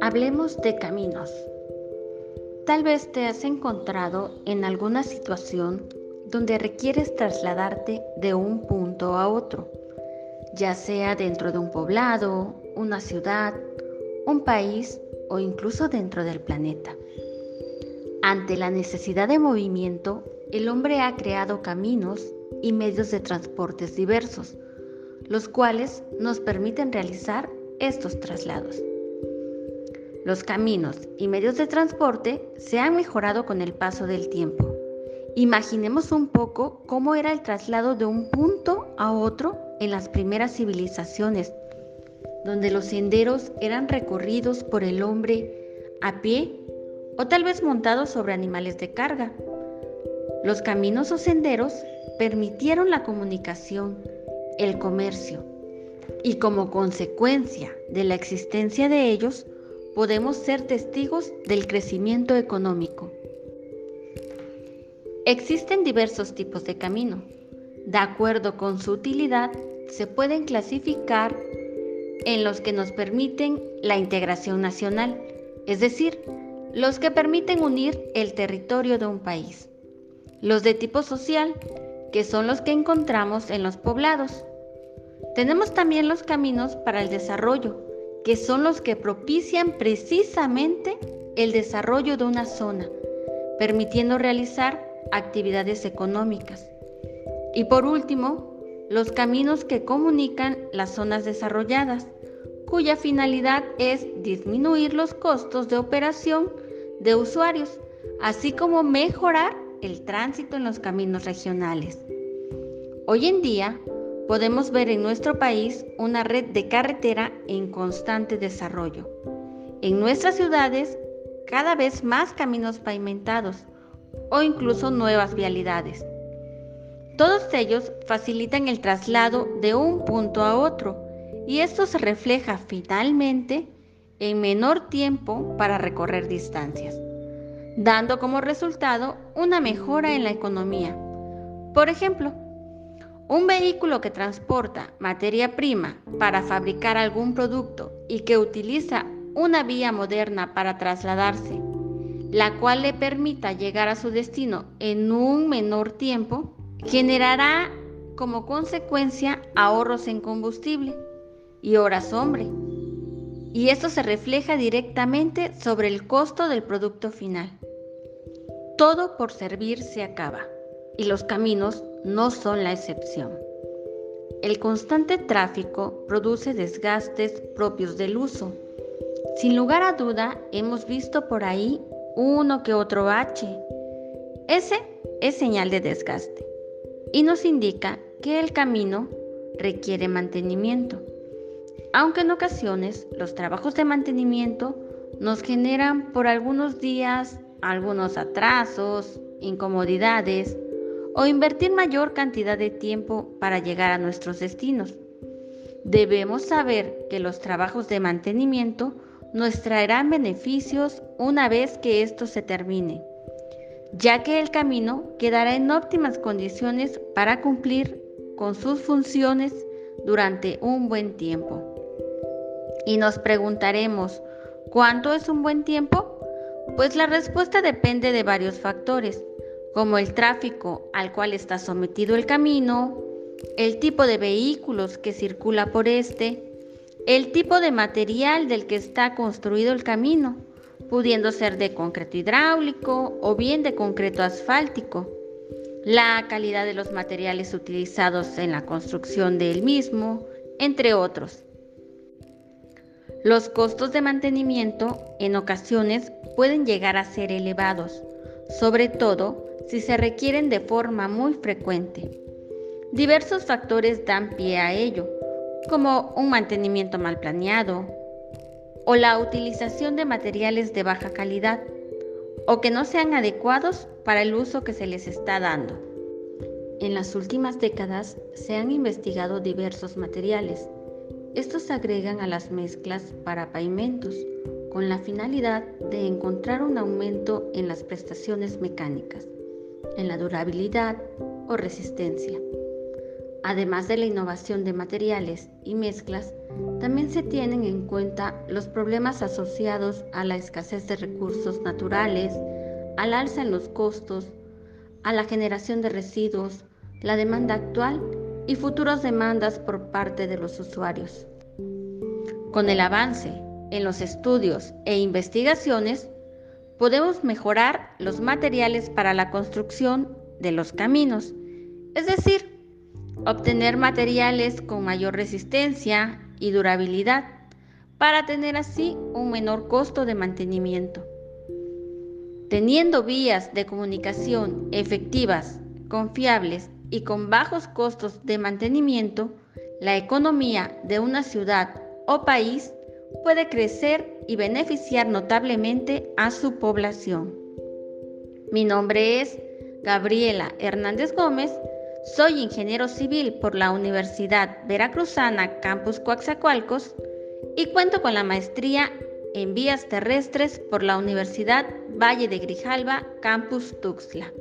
Hablemos de caminos. Tal vez te has encontrado en alguna situación donde requieres trasladarte de un punto a otro, ya sea dentro de un poblado, una ciudad, un país o incluso dentro del planeta. Ante la necesidad de movimiento, el hombre ha creado caminos y medios de transportes diversos, los cuales nos permiten realizar estos traslados. Los caminos y medios de transporte se han mejorado con el paso del tiempo. Imaginemos un poco cómo era el traslado de un punto a otro en las primeras civilizaciones, donde los senderos eran recorridos por el hombre a pie o tal vez montados sobre animales de carga. Los caminos o senderos permitieron la comunicación, el comercio, y como consecuencia de la existencia de ellos, podemos ser testigos del crecimiento económico. Existen diversos tipos de camino. De acuerdo con su utilidad, se pueden clasificar en los que nos permiten la integración nacional, es decir, los que permiten unir el territorio de un país. Los de tipo social, que son los que encontramos en los poblados. Tenemos también los caminos para el desarrollo, que son los que propician precisamente el desarrollo de una zona, permitiendo realizar actividades económicas. Y por último, los caminos que comunican las zonas desarrolladas, cuya finalidad es disminuir los costos de operación de usuarios, así como mejorar el tránsito en los caminos regionales. Hoy en día, podemos ver en nuestro país una red de carretera en constante desarrollo. En nuestras ciudades, cada vez más caminos pavimentados o incluso nuevas vialidades. Todos ellos facilitan el traslado de un punto a otro y esto se refleja finalmente en menor tiempo para recorrer distancias, dando como resultado una mejora en la economía. Por ejemplo, un vehículo que transporta materia prima para fabricar algún producto y que utiliza una vía moderna para trasladarse, la cual le permita llegar a su destino en un menor tiempo, generará como consecuencia ahorros en combustible y horas hombre. Y esto se refleja directamente sobre el costo del producto final. Todo por servir se acaba y los caminos no son la excepción. El constante tráfico produce desgastes propios del uso. Sin lugar a duda, hemos visto por ahí uno que otro bache. Ese es señal de desgaste y nos indica que el camino requiere mantenimiento. Aunque en ocasiones los trabajos de mantenimiento nos generan por algunos días algunos atrasos, incomodidades, o invertir mayor cantidad de tiempo para llegar a nuestros destinos. Debemos saber que los trabajos de mantenimiento nos traerán beneficios una vez que esto se termine, ya que el camino quedará en óptimas condiciones para cumplir con sus funciones durante un buen tiempo. Y nos preguntaremos, ¿cuánto es un buen tiempo? Pues la respuesta depende de varios factores, como el tráfico al cual está sometido el camino, el tipo de vehículos que circula por este, el tipo de material del que está construido el camino, pudiendo ser de concreto hidráulico o bien de concreto asfáltico, la calidad de los materiales utilizados en la construcción del mismo, entre otros. Los costos de mantenimiento en ocasiones pueden llegar a ser elevados, sobre todo si se requieren de forma muy frecuente. Diversos factores dan pie a ello, como un mantenimiento mal planeado o la utilización de materiales de baja calidad o que no sean adecuados para el uso que se les está dando. En las últimas décadas se han investigado diversos materiales. Estos se agregan a las mezclas para pavimentos con la finalidad de encontrar un aumento en las prestaciones mecánicas en la durabilidad o resistencia. Además de la innovación de materiales y mezclas, también se tienen en cuenta los problemas asociados a la escasez de recursos naturales, al alza en los costos, a la generación de residuos, la demanda actual y futuras demandas por parte de los usuarios. Con el avance en los estudios e investigaciones, podemos mejorar los materiales para la construcción de los caminos, es decir, obtener materiales con mayor resistencia y durabilidad para tener así un menor costo de mantenimiento. Teniendo vías de comunicación efectivas, confiables y con bajos costos de mantenimiento, la economía de una ciudad o país puede crecer y beneficiar notablemente a su población. Mi nombre es Gabriela Hernández Gómez, soy ingeniero civil por la Universidad Veracruzana Campus Coaxacualcos y cuento con la maestría en vías terrestres por la Universidad Valle de Grijalva Campus Tuxtla.